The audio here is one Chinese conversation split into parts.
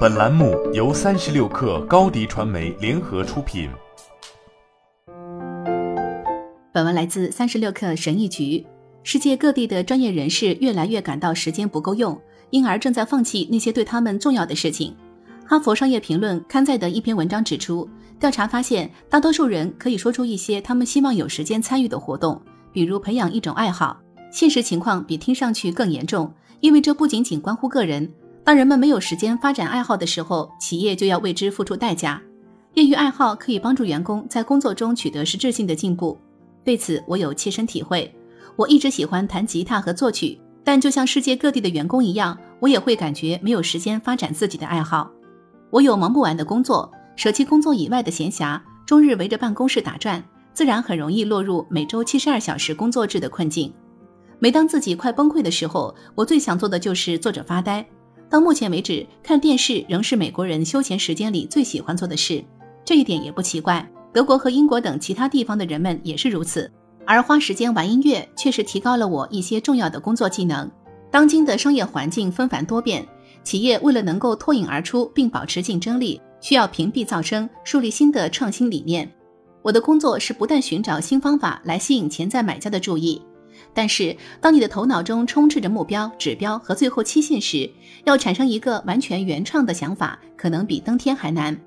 本栏目由三十六氪高低传媒联合出品。本文来自三十六氪神译局。世界各地的专业人士越来越感到时间不够用，因而正在放弃那些对他们重要的事情。哈佛商业评论刊载的一篇文章指出，调查发现，大多数人可以说出一些他们希望有时间参与的活动，比如培养一种爱好。现实情况比听上去更严重，因为这不仅仅关乎个人。当人们没有时间发展爱好的时候，企业就要为之付出代价。业余爱好可以帮助员工在工作中取得实质性的进步，对此我有切身体会。我一直喜欢弹吉他和作曲，但就像世界各地的员工一样，我也会感觉没有时间发展自己的爱好。我有忙不完的工作，舍弃工作以外的闲暇，终日围着办公室打转，自然很容易落入每周七十二小时工作制的困境。每当自己快崩溃的时候，我最想做的就是坐着发呆。到目前为止，看电视仍是美国人休闲时间里最喜欢做的事，这一点也不奇怪。德国和英国等其他地方的人们也是如此。而花时间玩音乐，确实提高了我一些重要的工作技能。当今的商业环境纷繁多变，企业为了能够脱颖而出并保持竞争力，需要屏蔽噪声，树立新的创新理念。我的工作是不断寻找新方法来吸引潜在买家的注意。但是，当你的头脑中充斥着目标、指标和最后期限时，要产生一个完全原创的想法，可能比登天还难。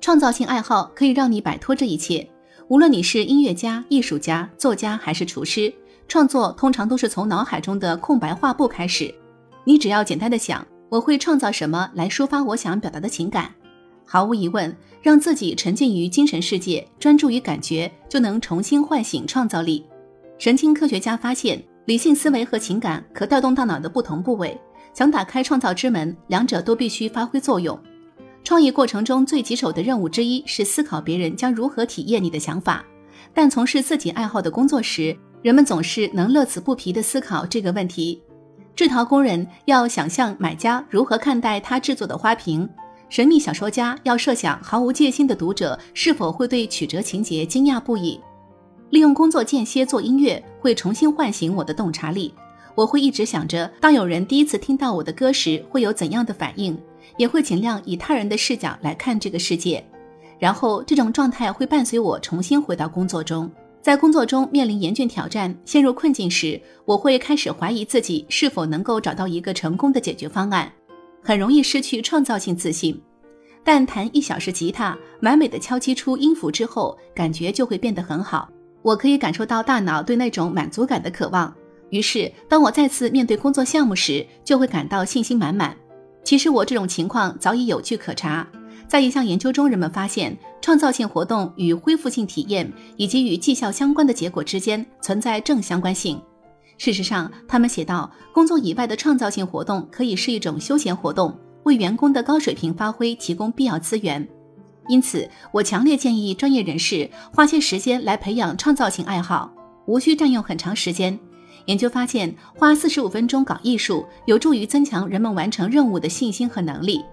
创造性爱好可以让你摆脱这一切。无论你是音乐家、艺术家、作家还是厨师，创作通常都是从脑海中的空白画布开始。你只要简单的想，我会创造什么来抒发我想表达的情感。毫无疑问，让自己沉浸于精神世界，专注于感觉，就能重新唤醒创造力。神经科学家发现，理性思维和情感可调动大脑的不同部位。想打开创造之门，两者都必须发挥作用。创意过程中最棘手的任务之一是思考别人将如何体验你的想法。但从事自己爱好的工作时，人们总是能乐此不疲地思考这个问题。制陶工人要想象买家如何看待他制作的花瓶，神秘小说家要设想毫无戒心的读者是否会对曲折情节惊讶不已。利用工作间歇做音乐，会重新唤醒我的洞察力。我会一直想着，当有人第一次听到我的歌时，会有怎样的反应，也会尽量以他人的视角来看这个世界。然后，这种状态会伴随我重新回到工作中。在工作中面临严峻挑战、陷入困境时，我会开始怀疑自己是否能够找到一个成功的解决方案，很容易失去创造性自信。但弹一小时吉他，完美的敲击出音符之后，感觉就会变得很好。我可以感受到大脑对那种满足感的渴望，于是当我再次面对工作项目时，就会感到信心满满。其实我这种情况早已有据可查，在一项研究中，人们发现创造性活动与恢复性体验以及与绩效相关的结果之间存在正相关性。事实上，他们写道，工作以外的创造性活动可以是一种休闲活动，为员工的高水平发挥提供必要资源。因此，我强烈建议专业人士花些时间来培养创造性爱好，无需占用很长时间。研究发现，花四十五分钟搞艺术，有助于增强人们完成任务的信心和能力。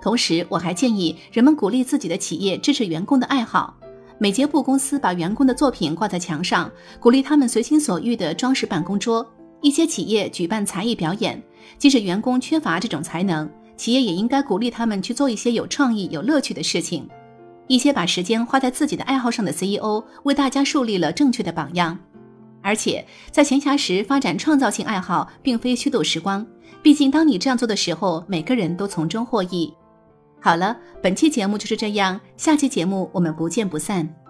同时，我还建议人们鼓励自己的企业支持员工的爱好。美捷布公司把员工的作品挂在墙上，鼓励他们随心所欲地装饰办公桌。一些企业举办才艺表演，即使员工缺乏这种才能。企业也应该鼓励他们去做一些有创意、有乐趣的事情。一些把时间花在自己的爱好上的 CEO 为大家树立了正确的榜样。而且，在闲暇时发展创造性爱好，并非虚度时光。毕竟，当你这样做的时候，每个人都从中获益。好了，本期节目就是这样，下期节目我们不见不散。